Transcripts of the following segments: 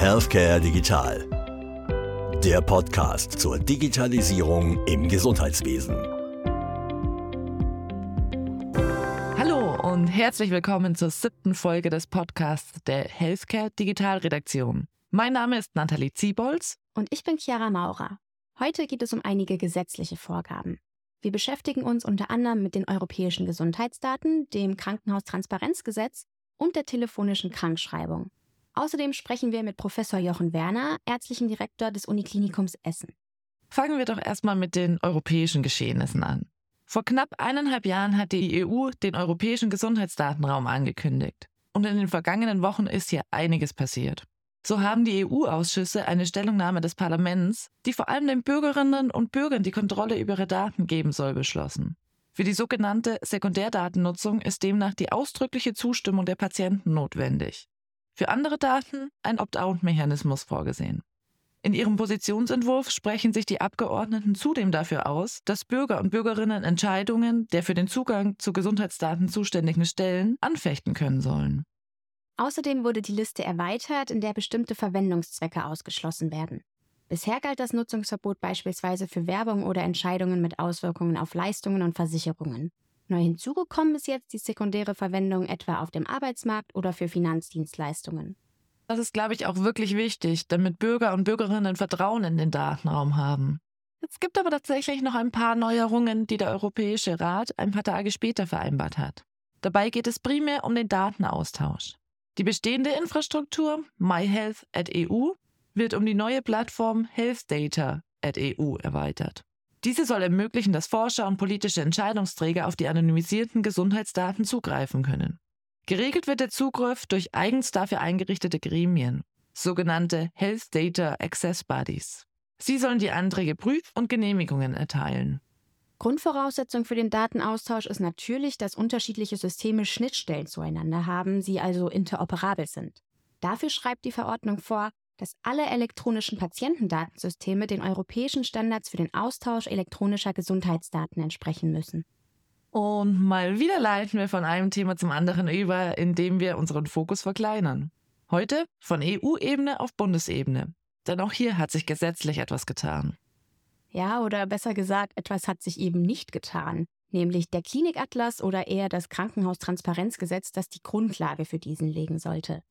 Healthcare Digital. Der Podcast zur Digitalisierung im Gesundheitswesen. Hallo und herzlich willkommen zur siebten Folge des Podcasts der Healthcare Digital Redaktion. Mein Name ist Nathalie Ziebolz. Und ich bin Chiara Maurer. Heute geht es um einige gesetzliche Vorgaben. Wir beschäftigen uns unter anderem mit den europäischen Gesundheitsdaten, dem Krankenhaustransparenzgesetz und der telefonischen Krankschreibung. Außerdem sprechen wir mit Professor Jochen Werner, ärztlichem Direktor des Uniklinikums Essen. Fangen wir doch erstmal mit den europäischen Geschehnissen an. Vor knapp eineinhalb Jahren hat die EU den europäischen Gesundheitsdatenraum angekündigt. Und in den vergangenen Wochen ist hier einiges passiert. So haben die EU-Ausschüsse eine Stellungnahme des Parlaments, die vor allem den Bürgerinnen und Bürgern die Kontrolle über ihre Daten geben soll, beschlossen. Für die sogenannte Sekundärdatennutzung ist demnach die ausdrückliche Zustimmung der Patienten notwendig. Für andere Daten ein Opt-out-Mechanismus vorgesehen. In ihrem Positionsentwurf sprechen sich die Abgeordneten zudem dafür aus, dass Bürger und Bürgerinnen Entscheidungen der für den Zugang zu Gesundheitsdaten zuständigen Stellen anfechten können sollen. Außerdem wurde die Liste erweitert, in der bestimmte Verwendungszwecke ausgeschlossen werden. Bisher galt das Nutzungsverbot beispielsweise für Werbung oder Entscheidungen mit Auswirkungen auf Leistungen und Versicherungen. Neu hinzugekommen ist jetzt die sekundäre Verwendung etwa auf dem Arbeitsmarkt oder für Finanzdienstleistungen. Das ist, glaube ich, auch wirklich wichtig, damit Bürger und Bürgerinnen Vertrauen in den Datenraum haben. Es gibt aber tatsächlich noch ein paar Neuerungen, die der Europäische Rat ein paar Tage später vereinbart hat. Dabei geht es primär um den Datenaustausch. Die bestehende Infrastruktur MyHealth.eu wird um die neue Plattform HealthData.eu erweitert. Diese soll ermöglichen, dass Forscher und politische Entscheidungsträger auf die anonymisierten Gesundheitsdaten zugreifen können. Geregelt wird der Zugriff durch eigens dafür eingerichtete Gremien, sogenannte Health Data Access Bodies. Sie sollen die Anträge prüfen und Genehmigungen erteilen. Grundvoraussetzung für den Datenaustausch ist natürlich, dass unterschiedliche Systeme Schnittstellen zueinander haben, sie also interoperabel sind. Dafür schreibt die Verordnung vor, dass alle elektronischen Patientendatensysteme den europäischen Standards für den Austausch elektronischer Gesundheitsdaten entsprechen müssen. Und mal wieder leiten wir von einem Thema zum anderen über, indem wir unseren Fokus verkleinern. Heute von EU-Ebene auf Bundesebene. Denn auch hier hat sich gesetzlich etwas getan. Ja, oder besser gesagt, etwas hat sich eben nicht getan, nämlich der Klinikatlas oder eher das Krankenhaustransparenzgesetz, das die Grundlage für diesen legen sollte.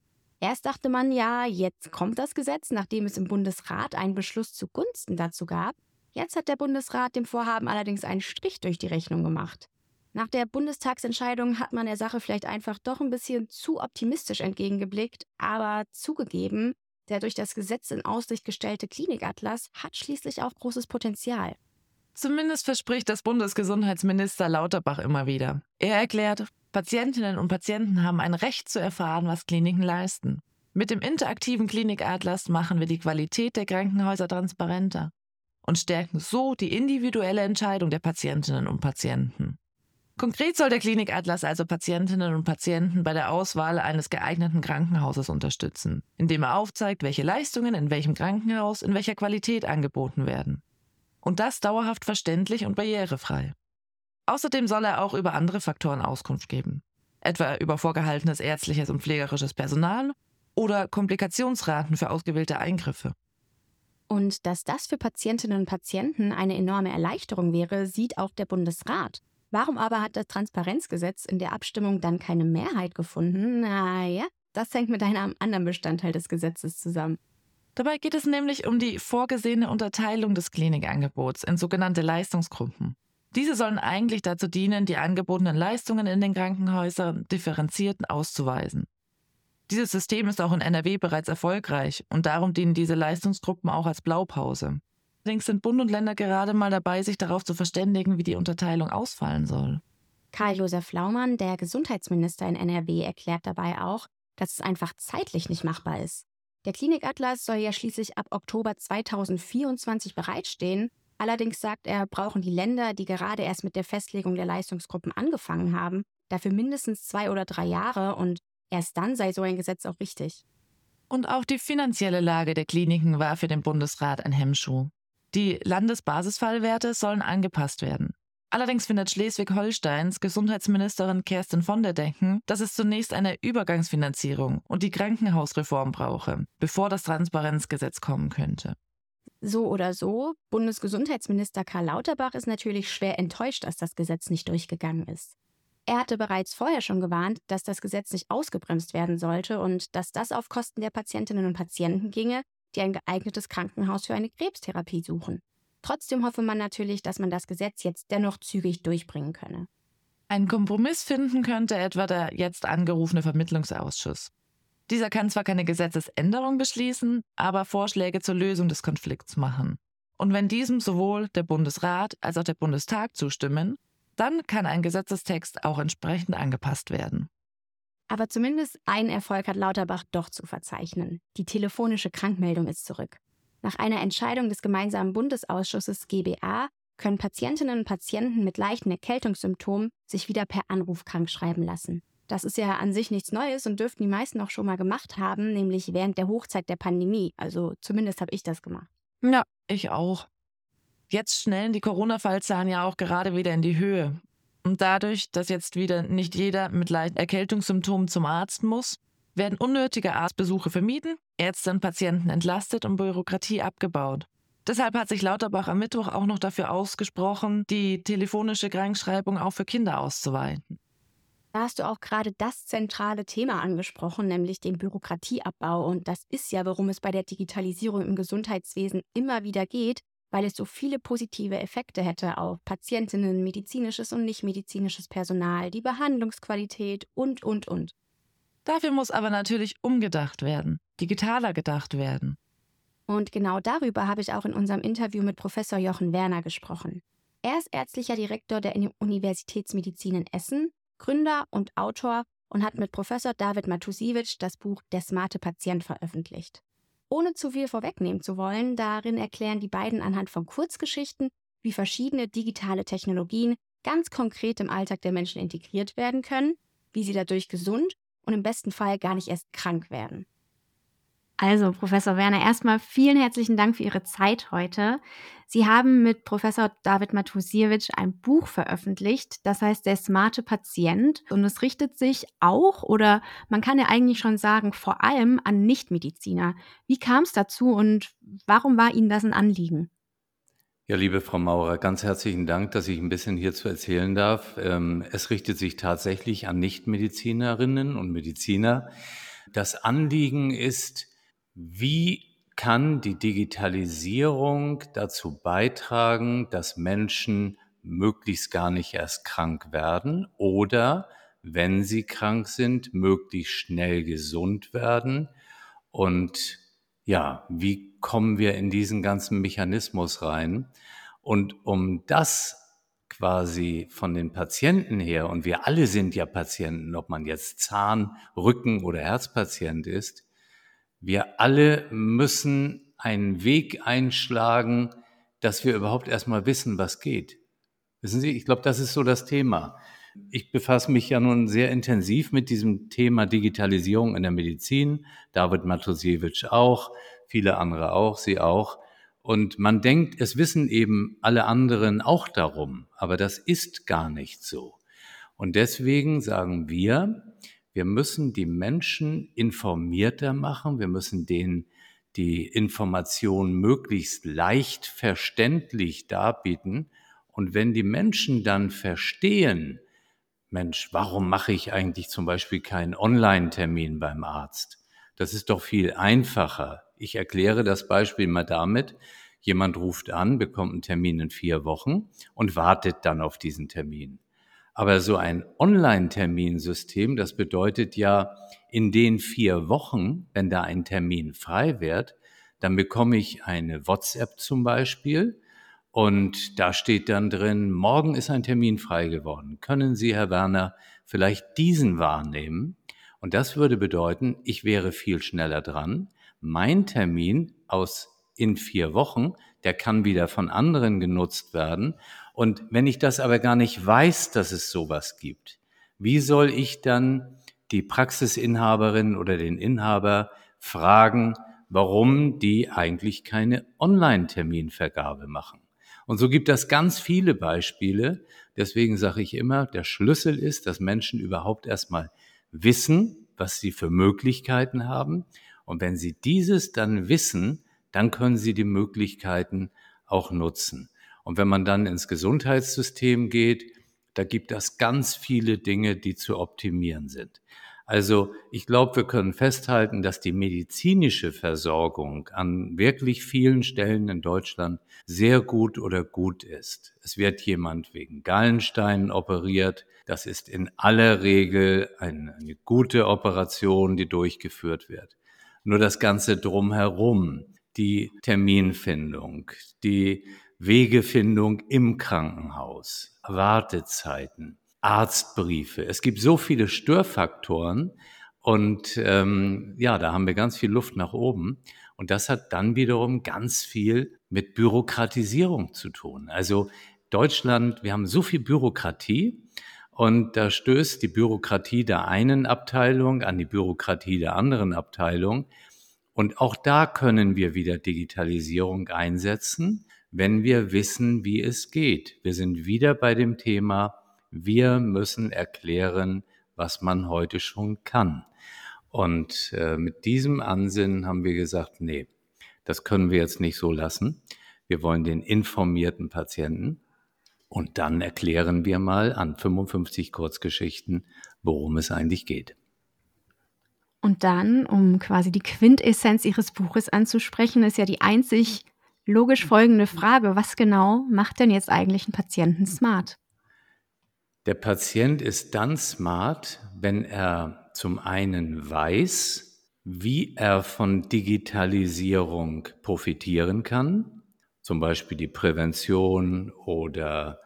Erst dachte man, ja, jetzt kommt das Gesetz, nachdem es im Bundesrat einen Beschluss zugunsten dazu gab. Jetzt hat der Bundesrat dem Vorhaben allerdings einen Strich durch die Rechnung gemacht. Nach der Bundestagsentscheidung hat man der Sache vielleicht einfach doch ein bisschen zu optimistisch entgegengeblickt, aber zugegeben, der durch das Gesetz in Aussicht gestellte Klinikatlas hat schließlich auch großes Potenzial. Zumindest verspricht das Bundesgesundheitsminister Lauterbach immer wieder. Er erklärt, Patientinnen und Patienten haben ein Recht zu erfahren, was Kliniken leisten. Mit dem interaktiven Klinikatlas machen wir die Qualität der Krankenhäuser transparenter und stärken so die individuelle Entscheidung der Patientinnen und Patienten. Konkret soll der Klinikatlas also Patientinnen und Patienten bei der Auswahl eines geeigneten Krankenhauses unterstützen, indem er aufzeigt, welche Leistungen in welchem Krankenhaus in welcher Qualität angeboten werden. Und das dauerhaft verständlich und barrierefrei. Außerdem soll er auch über andere Faktoren Auskunft geben, etwa über vorgehaltenes ärztliches und pflegerisches Personal oder Komplikationsraten für ausgewählte Eingriffe. Und dass das für Patientinnen und Patienten eine enorme Erleichterung wäre, sieht auch der Bundesrat. Warum aber hat das Transparenzgesetz in der Abstimmung dann keine Mehrheit gefunden? Naja, das hängt mit einem anderen Bestandteil des Gesetzes zusammen. Dabei geht es nämlich um die vorgesehene Unterteilung des Klinikangebots in sogenannte Leistungsgruppen. Diese sollen eigentlich dazu dienen, die angebotenen Leistungen in den Krankenhäusern differenziert auszuweisen. Dieses System ist auch in NRW bereits erfolgreich und darum dienen diese Leistungsgruppen auch als Blaupause. Allerdings sind Bund und Länder gerade mal dabei, sich darauf zu verständigen, wie die Unterteilung ausfallen soll. Karl-Josef Laumann, der Gesundheitsminister in NRW, erklärt dabei auch, dass es einfach zeitlich nicht machbar ist. Der Klinikatlas soll ja schließlich ab Oktober 2024 bereitstehen. Allerdings sagt er, brauchen die Länder, die gerade erst mit der Festlegung der Leistungsgruppen angefangen haben, dafür mindestens zwei oder drei Jahre und erst dann sei so ein Gesetz auch richtig. Und auch die finanzielle Lage der Kliniken war für den Bundesrat ein Hemmschuh. Die Landesbasisfallwerte sollen angepasst werden. Allerdings findet Schleswig-Holsteins Gesundheitsministerin Kerstin von der Denken, dass es zunächst eine Übergangsfinanzierung und die Krankenhausreform brauche, bevor das Transparenzgesetz kommen könnte. So oder so, Bundesgesundheitsminister Karl Lauterbach ist natürlich schwer enttäuscht, dass das Gesetz nicht durchgegangen ist. Er hatte bereits vorher schon gewarnt, dass das Gesetz nicht ausgebremst werden sollte und dass das auf Kosten der Patientinnen und Patienten ginge, die ein geeignetes Krankenhaus für eine Krebstherapie suchen. Trotzdem hoffe man natürlich, dass man das Gesetz jetzt dennoch zügig durchbringen könne. Ein Kompromiss finden könnte etwa der jetzt angerufene Vermittlungsausschuss. Dieser kann zwar keine Gesetzesänderung beschließen, aber Vorschläge zur Lösung des Konflikts machen. Und wenn diesem sowohl der Bundesrat als auch der Bundestag zustimmen, dann kann ein Gesetzestext auch entsprechend angepasst werden. Aber zumindest ein Erfolg hat Lauterbach doch zu verzeichnen. Die telefonische Krankmeldung ist zurück. Nach einer Entscheidung des gemeinsamen Bundesausschusses GBA können Patientinnen und Patienten mit leichten Erkältungssymptomen sich wieder per Anruf krankschreiben lassen. Das ist ja an sich nichts Neues und dürften die meisten auch schon mal gemacht haben, nämlich während der Hochzeit der Pandemie. Also zumindest habe ich das gemacht. Ja, ich auch. Jetzt schnellen die Corona-Fallzahlen ja auch gerade wieder in die Höhe. Und dadurch, dass jetzt wieder nicht jeder mit leichten Erkältungssymptomen zum Arzt muss, werden unnötige Arztbesuche vermieden, Ärzte und Patienten entlastet und Bürokratie abgebaut. Deshalb hat sich Lauterbach am Mittwoch auch noch dafür ausgesprochen, die telefonische Krankschreibung auch für Kinder auszuweiten. Da hast du auch gerade das zentrale Thema angesprochen, nämlich den Bürokratieabbau. Und das ist ja, worum es bei der Digitalisierung im Gesundheitswesen immer wieder geht, weil es so viele positive Effekte hätte auf Patientinnen, medizinisches und nichtmedizinisches Personal, die Behandlungsqualität und, und, und. Dafür muss aber natürlich umgedacht werden, digitaler gedacht werden. Und genau darüber habe ich auch in unserem Interview mit Professor Jochen Werner gesprochen. Er ist ärztlicher Direktor der Universitätsmedizin in Essen, Gründer und Autor und hat mit Professor David Matusiewicz das Buch Der smarte Patient veröffentlicht. Ohne zu viel vorwegnehmen zu wollen, darin erklären die beiden anhand von Kurzgeschichten, wie verschiedene digitale Technologien ganz konkret im Alltag der Menschen integriert werden können, wie sie dadurch gesund und im besten Fall gar nicht erst krank werden. Also, Professor Werner, erstmal vielen herzlichen Dank für Ihre Zeit heute. Sie haben mit Professor David Matusiewicz ein Buch veröffentlicht, das heißt Der smarte Patient. Und es richtet sich auch, oder man kann ja eigentlich schon sagen, vor allem an Nichtmediziner. Wie kam es dazu und warum war Ihnen das ein Anliegen? Ja, liebe Frau Maurer, ganz herzlichen Dank, dass ich ein bisschen hierzu erzählen darf. Ähm, es richtet sich tatsächlich an Nichtmedizinerinnen und Mediziner. Das Anliegen ist, wie kann die Digitalisierung dazu beitragen, dass Menschen möglichst gar nicht erst krank werden oder, wenn sie krank sind, möglichst schnell gesund werden? Und ja, wie kommen wir in diesen ganzen Mechanismus rein? Und um das quasi von den Patienten her, und wir alle sind ja Patienten, ob man jetzt Zahn, Rücken oder Herzpatient ist, wir alle müssen einen Weg einschlagen, dass wir überhaupt erstmal wissen, was geht. Wissen Sie, ich glaube, das ist so das Thema. Ich befasse mich ja nun sehr intensiv mit diesem Thema Digitalisierung in der Medizin. David Matusiewicz auch, viele andere auch, Sie auch. Und man denkt, es wissen eben alle anderen auch darum, aber das ist gar nicht so. Und deswegen sagen wir, wir müssen die Menschen informierter machen. Wir müssen denen die Information möglichst leicht verständlich darbieten. Und wenn die Menschen dann verstehen, Mensch, warum mache ich eigentlich zum Beispiel keinen Online-Termin beim Arzt? Das ist doch viel einfacher. Ich erkläre das Beispiel mal damit. Jemand ruft an, bekommt einen Termin in vier Wochen und wartet dann auf diesen Termin. Aber so ein Online-Terminsystem, das bedeutet ja, in den vier Wochen, wenn da ein Termin frei wird, dann bekomme ich eine WhatsApp zum Beispiel und da steht dann drin, morgen ist ein Termin frei geworden. Können Sie, Herr Werner, vielleicht diesen wahrnehmen? Und das würde bedeuten, ich wäre viel schneller dran. Mein Termin aus in vier Wochen, der kann wieder von anderen genutzt werden und wenn ich das aber gar nicht weiß, dass es sowas gibt, wie soll ich dann die Praxisinhaberin oder den Inhaber fragen, warum die eigentlich keine Online-Terminvergabe machen? Und so gibt es ganz viele Beispiele. Deswegen sage ich immer, der Schlüssel ist, dass Menschen überhaupt erstmal wissen, was sie für Möglichkeiten haben. Und wenn sie dieses dann wissen, dann können sie die Möglichkeiten auch nutzen. Und wenn man dann ins Gesundheitssystem geht, da gibt es ganz viele Dinge, die zu optimieren sind. Also ich glaube, wir können festhalten, dass die medizinische Versorgung an wirklich vielen Stellen in Deutschland sehr gut oder gut ist. Es wird jemand wegen Gallensteinen operiert. Das ist in aller Regel eine, eine gute Operation, die durchgeführt wird. Nur das Ganze drumherum, die Terminfindung, die Wegefindung im Krankenhaus, Wartezeiten, Arztbriefe. Es gibt so viele Störfaktoren und ähm, ja, da haben wir ganz viel Luft nach oben. Und das hat dann wiederum ganz viel mit Bürokratisierung zu tun. Also Deutschland, wir haben so viel Bürokratie und da stößt die Bürokratie der einen Abteilung an die Bürokratie der anderen Abteilung. Und auch da können wir wieder Digitalisierung einsetzen, wenn wir wissen, wie es geht. Wir sind wieder bei dem Thema wir müssen erklären, was man heute schon kann. Und äh, mit diesem Ansinnen haben wir gesagt, nee, das können wir jetzt nicht so lassen. Wir wollen den informierten Patienten und dann erklären wir mal an 55 Kurzgeschichten, worum es eigentlich geht. Und dann, um quasi die Quintessenz Ihres Buches anzusprechen, ist ja die einzig logisch folgende Frage, was genau macht denn jetzt eigentlich einen Patienten smart? Der Patient ist dann smart, wenn er zum einen weiß, wie er von Digitalisierung profitieren kann, zum Beispiel die Prävention oder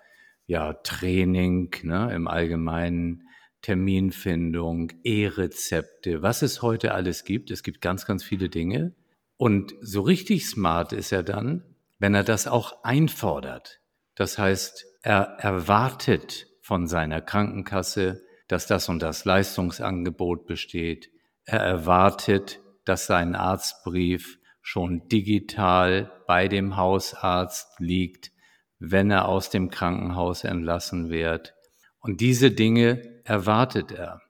ja, Training ne, im Allgemeinen, Terminfindung, E-Rezepte, was es heute alles gibt. Es gibt ganz, ganz viele Dinge. Und so richtig smart ist er dann, wenn er das auch einfordert. Das heißt, er erwartet von seiner Krankenkasse, dass das und das Leistungsangebot besteht. Er erwartet, dass sein Arztbrief schon digital bei dem Hausarzt liegt, wenn er aus dem Krankenhaus entlassen wird. Und diese Dinge erwartet er.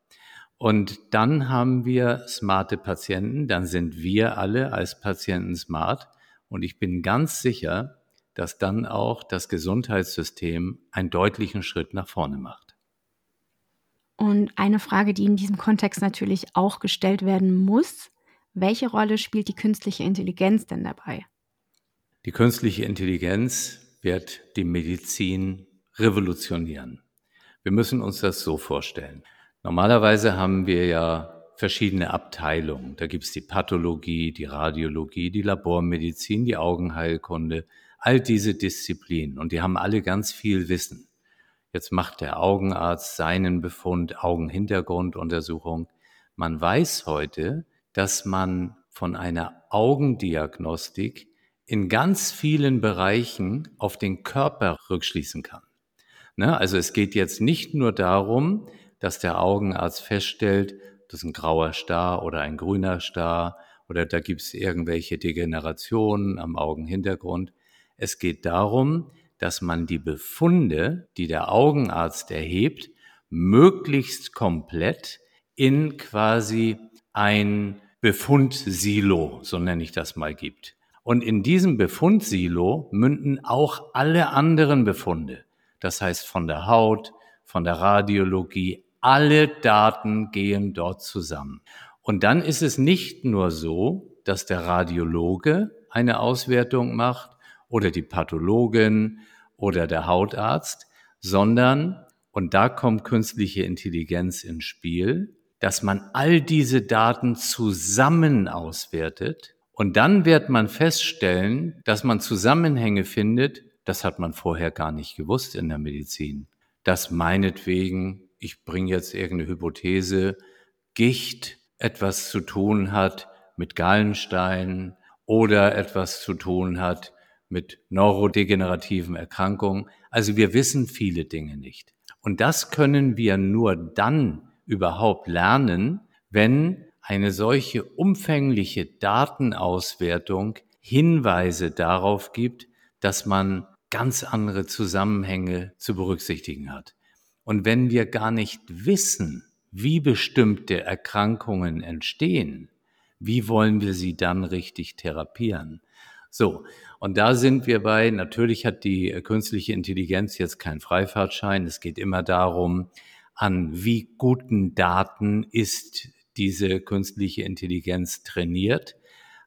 Und dann haben wir smarte Patienten, dann sind wir alle als Patienten smart. Und ich bin ganz sicher, dass dann auch das Gesundheitssystem einen deutlichen Schritt nach vorne macht. Und eine Frage, die in diesem Kontext natürlich auch gestellt werden muss, welche Rolle spielt die künstliche Intelligenz denn dabei? Die künstliche Intelligenz wird die Medizin revolutionieren. Wir müssen uns das so vorstellen. Normalerweise haben wir ja verschiedene Abteilungen. Da gibt es die Pathologie, die Radiologie, die Labormedizin, die Augenheilkunde, all diese Disziplinen und die haben alle ganz viel Wissen. Jetzt macht der Augenarzt seinen Befund, Augenhintergrunduntersuchung. Man weiß heute, dass man von einer Augendiagnostik in ganz vielen Bereichen auf den Körper rückschließen kann. Ne? Also es geht jetzt nicht nur darum, dass der Augenarzt feststellt, das ist ein grauer Star oder ein grüner Star oder da gibt es irgendwelche Degenerationen am Augenhintergrund, es geht darum, dass man die Befunde, die der Augenarzt erhebt, möglichst komplett in quasi ein Befundsilo, so nenne ich das mal, gibt. Und in diesem Befundsilo münden auch alle anderen Befunde. Das heißt von der Haut, von der Radiologie, alle Daten gehen dort zusammen. Und dann ist es nicht nur so, dass der Radiologe eine Auswertung macht oder die Pathologin oder der Hautarzt, sondern, und da kommt künstliche Intelligenz ins Spiel, dass man all diese Daten zusammen auswertet und dann wird man feststellen, dass man Zusammenhänge findet, das hat man vorher gar nicht gewusst in der Medizin. Dass meinetwegen, ich bringe jetzt irgendeine Hypothese, Gicht etwas zu tun hat mit Gallenstein oder etwas zu tun hat mit neurodegenerativen Erkrankungen. Also wir wissen viele Dinge nicht. Und das können wir nur dann überhaupt lernen, wenn eine solche umfängliche Datenauswertung Hinweise darauf gibt, dass man ganz andere Zusammenhänge zu berücksichtigen hat. Und wenn wir gar nicht wissen, wie bestimmte Erkrankungen entstehen, wie wollen wir sie dann richtig therapieren? So, und da sind wir bei, natürlich hat die künstliche Intelligenz jetzt keinen Freifahrtschein. Es geht immer darum, an wie guten Daten ist diese künstliche Intelligenz trainiert.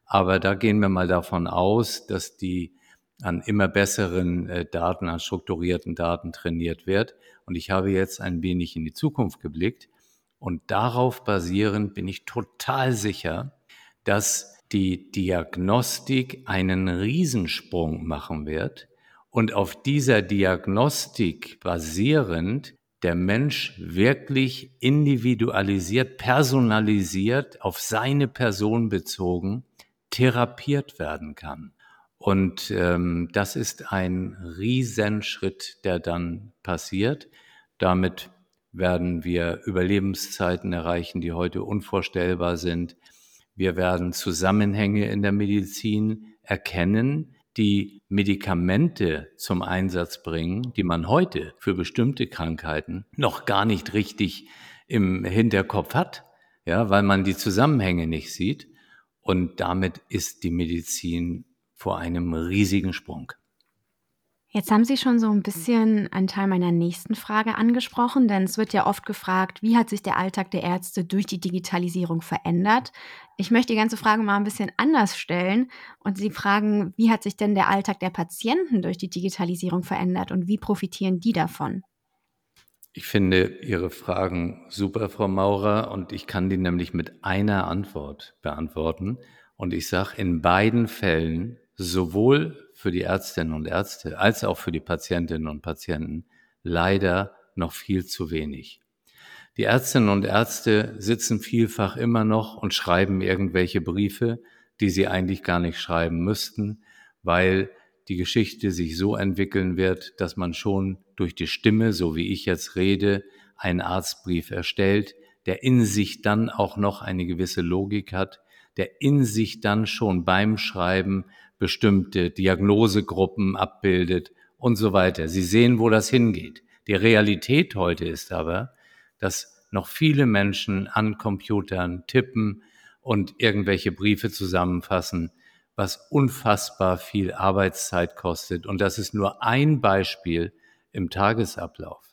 Aber da gehen wir mal davon aus, dass die an immer besseren äh, Daten, an strukturierten Daten trainiert wird. Und ich habe jetzt ein wenig in die Zukunft geblickt. Und darauf basierend bin ich total sicher, dass die Diagnostik einen Riesensprung machen wird und auf dieser Diagnostik basierend der Mensch wirklich individualisiert, personalisiert, auf seine Person bezogen, therapiert werden kann. Und ähm, das ist ein Riesenschritt, der dann passiert. Damit werden wir Überlebenszeiten erreichen, die heute unvorstellbar sind. Wir werden Zusammenhänge in der Medizin erkennen, die Medikamente zum Einsatz bringen, die man heute für bestimmte Krankheiten noch gar nicht richtig im Hinterkopf hat, ja, weil man die Zusammenhänge nicht sieht. Und damit ist die Medizin vor einem riesigen Sprung. Jetzt haben Sie schon so ein bisschen einen Teil meiner nächsten Frage angesprochen, denn es wird ja oft gefragt, wie hat sich der Alltag der Ärzte durch die Digitalisierung verändert? Ich möchte die ganze Frage mal ein bisschen anders stellen und Sie fragen, wie hat sich denn der Alltag der Patienten durch die Digitalisierung verändert und wie profitieren die davon? Ich finde Ihre Fragen super, Frau Maurer, und ich kann die nämlich mit einer Antwort beantworten. Und ich sage, in beiden Fällen sowohl für die Ärztinnen und Ärzte als auch für die Patientinnen und Patienten leider noch viel zu wenig. Die Ärztinnen und Ärzte sitzen vielfach immer noch und schreiben irgendwelche Briefe, die sie eigentlich gar nicht schreiben müssten, weil die Geschichte sich so entwickeln wird, dass man schon durch die Stimme, so wie ich jetzt rede, einen Arztbrief erstellt, der in sich dann auch noch eine gewisse Logik hat, der in sich dann schon beim Schreiben bestimmte Diagnosegruppen abbildet und so weiter. Sie sehen, wo das hingeht. Die Realität heute ist aber, dass noch viele Menschen an Computern tippen und irgendwelche Briefe zusammenfassen, was unfassbar viel Arbeitszeit kostet. Und das ist nur ein Beispiel im Tagesablauf.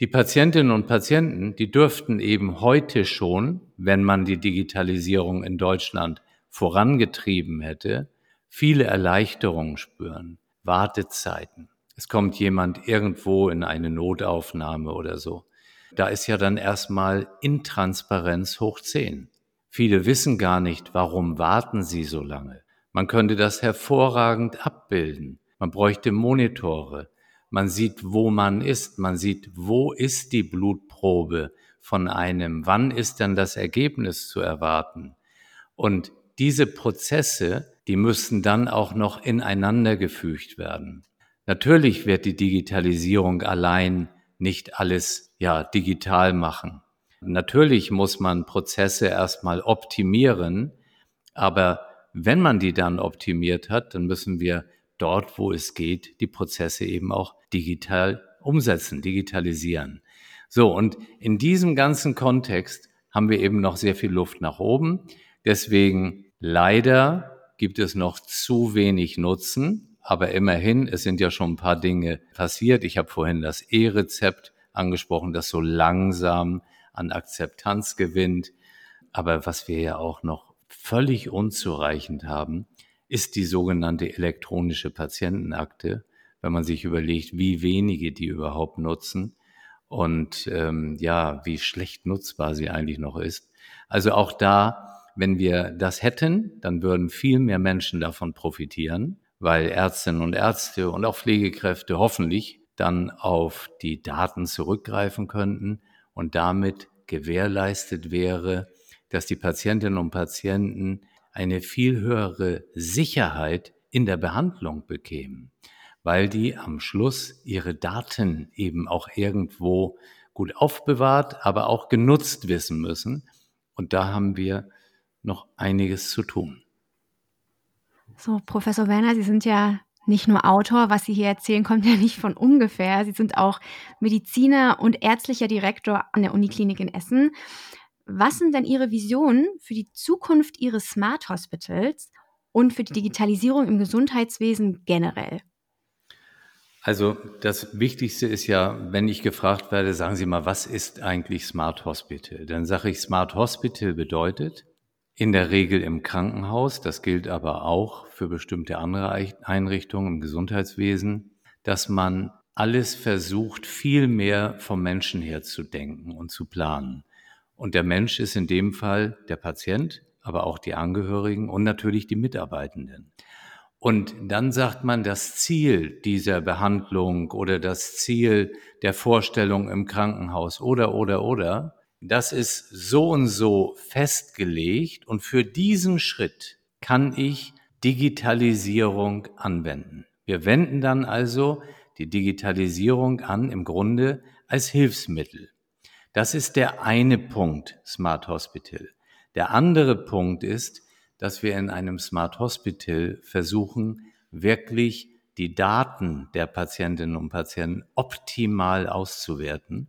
Die Patientinnen und Patienten, die dürften eben heute schon, wenn man die Digitalisierung in Deutschland vorangetrieben hätte, viele Erleichterungen spüren, Wartezeiten. Es kommt jemand irgendwo in eine Notaufnahme oder so. Da ist ja dann erstmal Intransparenz hoch 10. Viele wissen gar nicht, warum warten sie so lange. Man könnte das hervorragend abbilden. Man bräuchte Monitore. Man sieht, wo man ist. Man sieht, wo ist die Blutprobe von einem. Wann ist dann das Ergebnis zu erwarten? Und diese Prozesse die müssen dann auch noch ineinander gefügt werden. Natürlich wird die Digitalisierung allein nicht alles ja digital machen. Natürlich muss man Prozesse erstmal optimieren, aber wenn man die dann optimiert hat, dann müssen wir dort, wo es geht, die Prozesse eben auch digital umsetzen, digitalisieren. So, und in diesem ganzen Kontext haben wir eben noch sehr viel Luft nach oben. Deswegen leider gibt es noch zu wenig Nutzen. Aber immerhin, es sind ja schon ein paar Dinge passiert. Ich habe vorhin das E-Rezept angesprochen, das so langsam an Akzeptanz gewinnt. Aber was wir ja auch noch völlig unzureichend haben, ist die sogenannte elektronische Patientenakte, wenn man sich überlegt, wie wenige die überhaupt nutzen und ähm, ja, wie schlecht nutzbar sie eigentlich noch ist. Also auch da wenn wir das hätten, dann würden viel mehr Menschen davon profitieren, weil Ärztinnen und Ärzte und auch Pflegekräfte hoffentlich dann auf die Daten zurückgreifen könnten und damit gewährleistet wäre, dass die Patientinnen und Patienten eine viel höhere Sicherheit in der Behandlung bekämen, weil die am Schluss ihre Daten eben auch irgendwo gut aufbewahrt, aber auch genutzt wissen müssen. Und da haben wir noch einiges zu tun. So, Professor Werner, Sie sind ja nicht nur Autor, was Sie hier erzählen, kommt ja nicht von ungefähr. Sie sind auch Mediziner und ärztlicher Direktor an der Uniklinik in Essen. Was sind denn Ihre Visionen für die Zukunft Ihres Smart Hospitals und für die Digitalisierung im Gesundheitswesen generell? Also das Wichtigste ist ja, wenn ich gefragt werde, sagen Sie mal, was ist eigentlich Smart Hospital? Dann sage ich, Smart Hospital bedeutet in der Regel im Krankenhaus, das gilt aber auch für bestimmte andere Einrichtungen im Gesundheitswesen, dass man alles versucht, viel mehr vom Menschen her zu denken und zu planen. Und der Mensch ist in dem Fall der Patient, aber auch die Angehörigen und natürlich die Mitarbeitenden. Und dann sagt man, das Ziel dieser Behandlung oder das Ziel der Vorstellung im Krankenhaus oder, oder, oder, das ist so und so festgelegt und für diesen Schritt kann ich Digitalisierung anwenden. Wir wenden dann also die Digitalisierung an im Grunde als Hilfsmittel. Das ist der eine Punkt Smart Hospital. Der andere Punkt ist, dass wir in einem Smart Hospital versuchen, wirklich die Daten der Patientinnen und Patienten optimal auszuwerten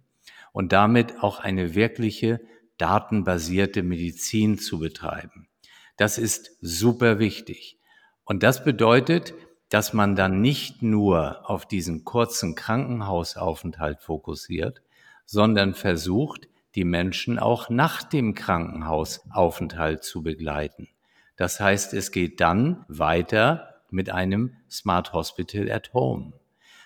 und damit auch eine wirkliche datenbasierte Medizin zu betreiben. Das ist super wichtig. Und das bedeutet, dass man dann nicht nur auf diesen kurzen Krankenhausaufenthalt fokussiert, sondern versucht, die Menschen auch nach dem Krankenhausaufenthalt zu begleiten. Das heißt, es geht dann weiter mit einem Smart Hospital at Home.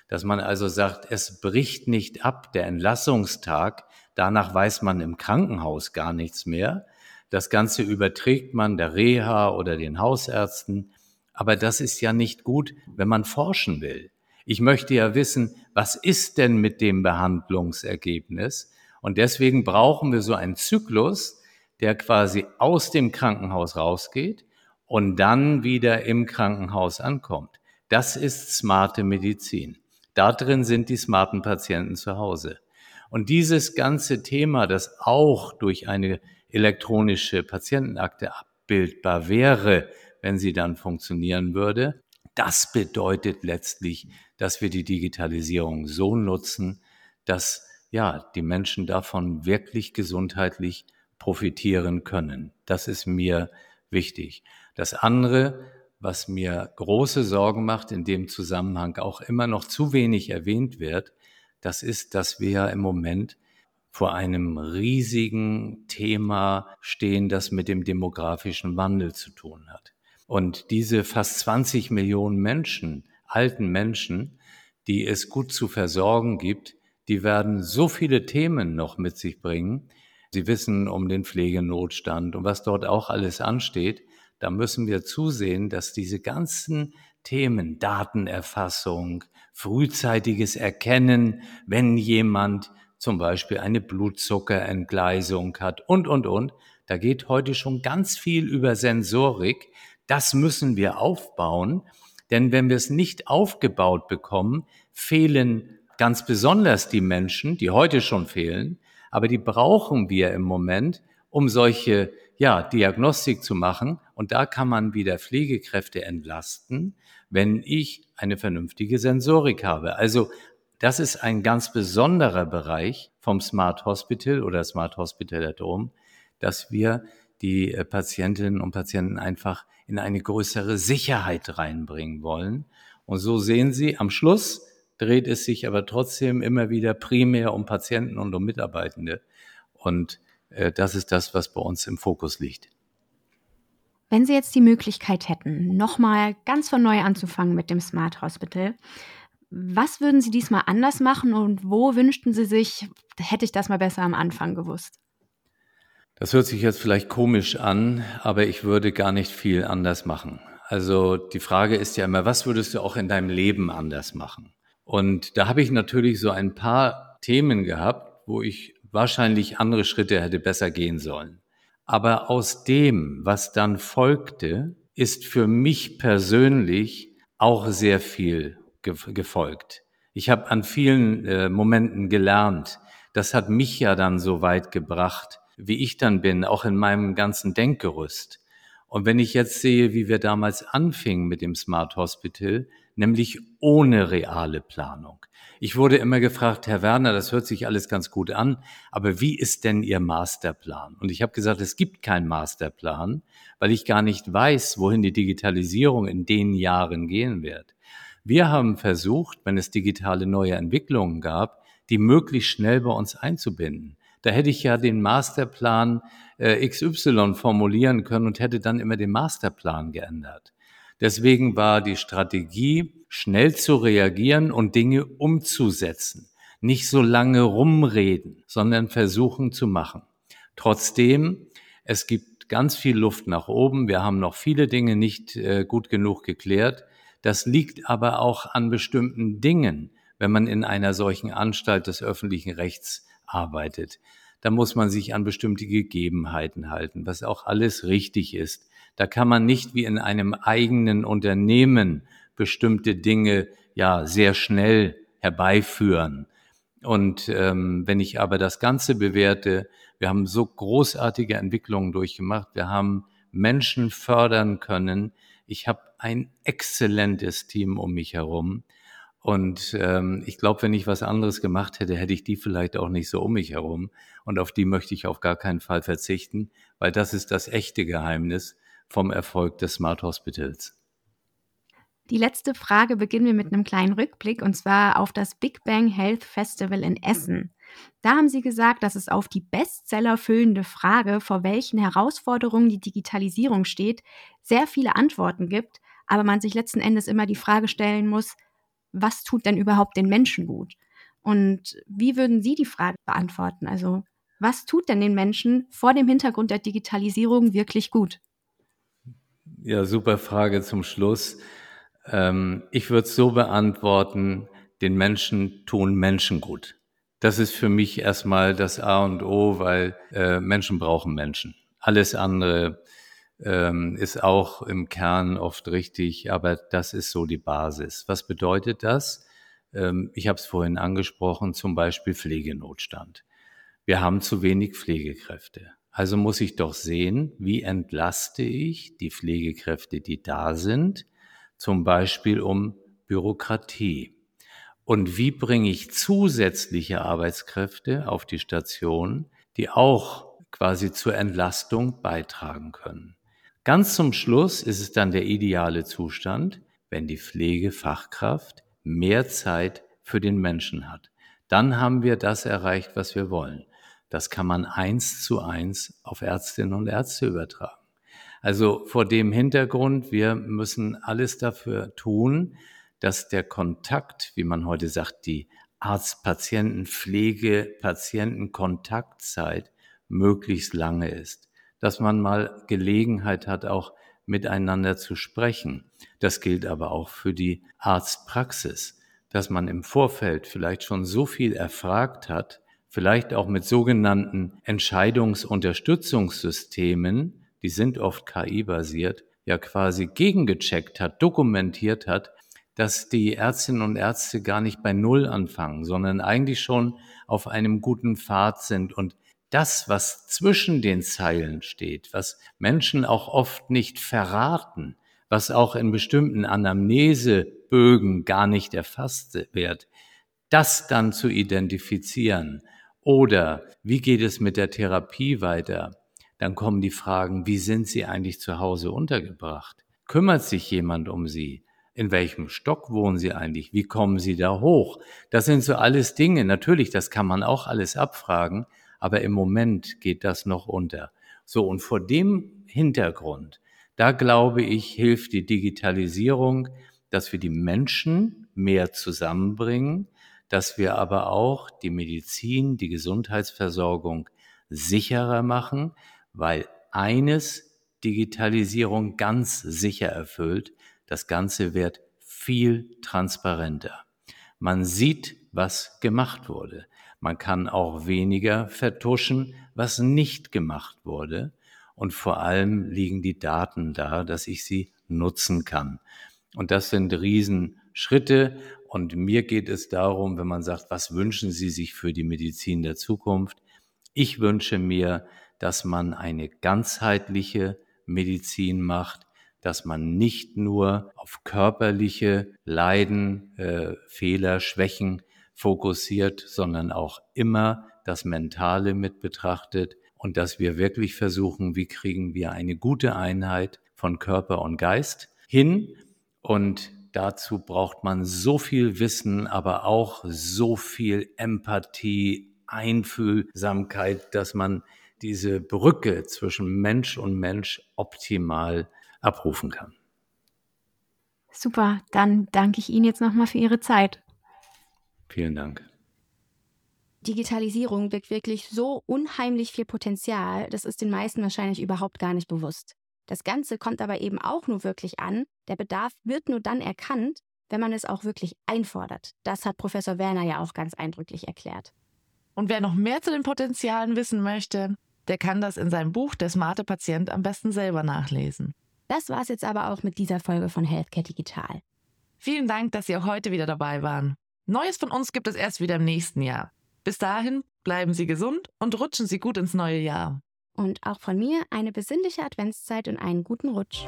Dass man also sagt, es bricht nicht ab, der Entlassungstag, danach weiß man im Krankenhaus gar nichts mehr. Das Ganze überträgt man der Reha oder den Hausärzten. Aber das ist ja nicht gut, wenn man forschen will. Ich möchte ja wissen, was ist denn mit dem Behandlungsergebnis? Und deswegen brauchen wir so einen Zyklus, der quasi aus dem Krankenhaus rausgeht und dann wieder im Krankenhaus ankommt. Das ist smarte Medizin. Da drin sind die smarten Patienten zu Hause. Und dieses ganze Thema, das auch durch eine elektronische Patientenakte abbildbar wäre, wenn sie dann funktionieren würde, das bedeutet letztlich, dass wir die Digitalisierung so nutzen, dass ja, die Menschen davon wirklich gesundheitlich profitieren können. Das ist mir wichtig. Das andere, was mir große Sorgen macht, in dem Zusammenhang auch immer noch zu wenig erwähnt wird, das ist, dass wir im Moment vor einem riesigen Thema stehen, das mit dem demografischen Wandel zu tun hat. Und diese fast 20 Millionen Menschen, alten Menschen, die es gut zu versorgen gibt, die werden so viele Themen noch mit sich bringen, Sie wissen um den Pflegenotstand und was dort auch alles ansteht. Da müssen wir zusehen, dass diese ganzen Themen, Datenerfassung, frühzeitiges Erkennen, wenn jemand zum Beispiel eine Blutzuckerentgleisung hat und, und, und. Da geht heute schon ganz viel über Sensorik. Das müssen wir aufbauen, denn wenn wir es nicht aufgebaut bekommen, fehlen ganz besonders die Menschen, die heute schon fehlen, aber die brauchen wir im Moment, um solche ja, Diagnostik zu machen. Und da kann man wieder Pflegekräfte entlasten, wenn ich eine vernünftige Sensorik habe. Also das ist ein ganz besonderer Bereich vom Smart Hospital oder Smart Hospital at Home, dass wir die äh, Patientinnen und Patienten einfach in eine größere Sicherheit reinbringen wollen. Und so sehen Sie am Schluss, dreht es sich aber trotzdem immer wieder primär um Patienten und um Mitarbeitende. Und das ist das, was bei uns im Fokus liegt. Wenn Sie jetzt die Möglichkeit hätten, nochmal ganz von neu anzufangen mit dem Smart Hospital, was würden Sie diesmal anders machen und wo wünschten Sie sich, hätte ich das mal besser am Anfang gewusst? Das hört sich jetzt vielleicht komisch an, aber ich würde gar nicht viel anders machen. Also die Frage ist ja immer, was würdest du auch in deinem Leben anders machen? Und da habe ich natürlich so ein paar Themen gehabt, wo ich wahrscheinlich andere Schritte hätte besser gehen sollen. Aber aus dem, was dann folgte, ist für mich persönlich auch sehr viel gefolgt. Ich habe an vielen äh, Momenten gelernt. Das hat mich ja dann so weit gebracht, wie ich dann bin, auch in meinem ganzen Denkgerüst. Und wenn ich jetzt sehe, wie wir damals anfingen mit dem Smart Hospital, nämlich ohne reale Planung. Ich wurde immer gefragt, Herr Werner, das hört sich alles ganz gut an, aber wie ist denn Ihr Masterplan? Und ich habe gesagt, es gibt keinen Masterplan, weil ich gar nicht weiß, wohin die Digitalisierung in den Jahren gehen wird. Wir haben versucht, wenn es digitale neue Entwicklungen gab, die möglichst schnell bei uns einzubinden. Da hätte ich ja den Masterplan äh, XY formulieren können und hätte dann immer den Masterplan geändert. Deswegen war die Strategie, schnell zu reagieren und Dinge umzusetzen. Nicht so lange rumreden, sondern versuchen zu machen. Trotzdem, es gibt ganz viel Luft nach oben. Wir haben noch viele Dinge nicht äh, gut genug geklärt. Das liegt aber auch an bestimmten Dingen, wenn man in einer solchen Anstalt des öffentlichen Rechts arbeitet. Da muss man sich an bestimmte Gegebenheiten halten, was auch alles richtig ist. Da kann man nicht wie in einem eigenen Unternehmen bestimmte Dinge ja sehr schnell herbeiführen. Und ähm, wenn ich aber das Ganze bewerte, wir haben so großartige Entwicklungen durchgemacht, wir haben Menschen fördern können. Ich habe ein exzellentes Team um mich herum. Und ähm, ich glaube, wenn ich was anderes gemacht hätte, hätte ich die vielleicht auch nicht so um mich herum. Und auf die möchte ich auf gar keinen Fall verzichten, weil das ist das echte Geheimnis vom Erfolg des Smart Hospitals. Die letzte Frage beginnen wir mit einem kleinen Rückblick und zwar auf das Big Bang Health Festival in Essen. Da haben Sie gesagt, dass es auf die Bestseller füllende Frage, vor welchen Herausforderungen die Digitalisierung steht, sehr viele Antworten gibt, aber man sich letzten Endes immer die Frage stellen muss, was tut denn überhaupt den Menschen gut? Und wie würden Sie die Frage beantworten? Also, was tut denn den Menschen vor dem Hintergrund der Digitalisierung wirklich gut? Ja, super Frage zum Schluss. Ähm, ich würde es so beantworten, den Menschen tun Menschen gut. Das ist für mich erstmal das A und O, weil äh, Menschen brauchen Menschen. Alles andere ähm, ist auch im Kern oft richtig, aber das ist so die Basis. Was bedeutet das? Ähm, ich habe es vorhin angesprochen, zum Beispiel Pflegenotstand. Wir haben zu wenig Pflegekräfte. Also muss ich doch sehen, wie entlaste ich die Pflegekräfte, die da sind, zum Beispiel um Bürokratie. Und wie bringe ich zusätzliche Arbeitskräfte auf die Station, die auch quasi zur Entlastung beitragen können. Ganz zum Schluss ist es dann der ideale Zustand, wenn die Pflegefachkraft mehr Zeit für den Menschen hat. Dann haben wir das erreicht, was wir wollen. Das kann man eins zu eins auf Ärztinnen und Ärzte übertragen. Also vor dem Hintergrund, wir müssen alles dafür tun, dass der Kontakt, wie man heute sagt, die Arzt-Patienten-Pflege-Patienten-Kontaktzeit möglichst lange ist dass man mal Gelegenheit hat, auch miteinander zu sprechen. Das gilt aber auch für die Arztpraxis, dass man im Vorfeld vielleicht schon so viel erfragt hat, vielleicht auch mit sogenannten Entscheidungsunterstützungssystemen, die sind oft KI-basiert, ja quasi gegengecheckt hat, dokumentiert hat, dass die Ärztinnen und Ärzte gar nicht bei Null anfangen, sondern eigentlich schon auf einem guten Pfad sind und das, was zwischen den Zeilen steht, was Menschen auch oft nicht verraten, was auch in bestimmten Anamnesebögen gar nicht erfasst wird, das dann zu identifizieren. Oder wie geht es mit der Therapie weiter? Dann kommen die Fragen, wie sind Sie eigentlich zu Hause untergebracht? Kümmert sich jemand um Sie? In welchem Stock wohnen Sie eigentlich? Wie kommen Sie da hoch? Das sind so alles Dinge. Natürlich, das kann man auch alles abfragen aber im Moment geht das noch unter. So, und vor dem Hintergrund, da glaube ich, hilft die Digitalisierung, dass wir die Menschen mehr zusammenbringen, dass wir aber auch die Medizin, die Gesundheitsversorgung sicherer machen, weil eines Digitalisierung ganz sicher erfüllt, das Ganze wird viel transparenter. Man sieht, was gemacht wurde. Man kann auch weniger vertuschen, was nicht gemacht wurde. Und vor allem liegen die Daten da, dass ich sie nutzen kann. Und das sind Riesenschritte. Und mir geht es darum, wenn man sagt, was wünschen Sie sich für die Medizin der Zukunft? Ich wünsche mir, dass man eine ganzheitliche Medizin macht, dass man nicht nur auf körperliche Leiden, äh, Fehler, Schwächen fokussiert, sondern auch immer das Mentale mit betrachtet und dass wir wirklich versuchen, wie kriegen wir eine gute Einheit von Körper und Geist hin. Und dazu braucht man so viel Wissen, aber auch so viel Empathie, Einfühlsamkeit, dass man diese Brücke zwischen Mensch und Mensch optimal abrufen kann. Super, dann danke ich Ihnen jetzt nochmal für Ihre Zeit. Vielen Dank. Digitalisierung birgt wirklich so unheimlich viel Potenzial, das ist den meisten wahrscheinlich überhaupt gar nicht bewusst. Das Ganze kommt aber eben auch nur wirklich an. Der Bedarf wird nur dann erkannt, wenn man es auch wirklich einfordert. Das hat Professor Werner ja auch ganz eindrücklich erklärt. Und wer noch mehr zu den Potenzialen wissen möchte, der kann das in seinem Buch Der smarte Patient am besten selber nachlesen. Das war's jetzt aber auch mit dieser Folge von Healthcare Digital. Vielen Dank, dass Sie auch heute wieder dabei waren. Neues von uns gibt es erst wieder im nächsten Jahr. Bis dahin bleiben Sie gesund und rutschen Sie gut ins neue Jahr. Und auch von mir eine besinnliche Adventszeit und einen guten Rutsch.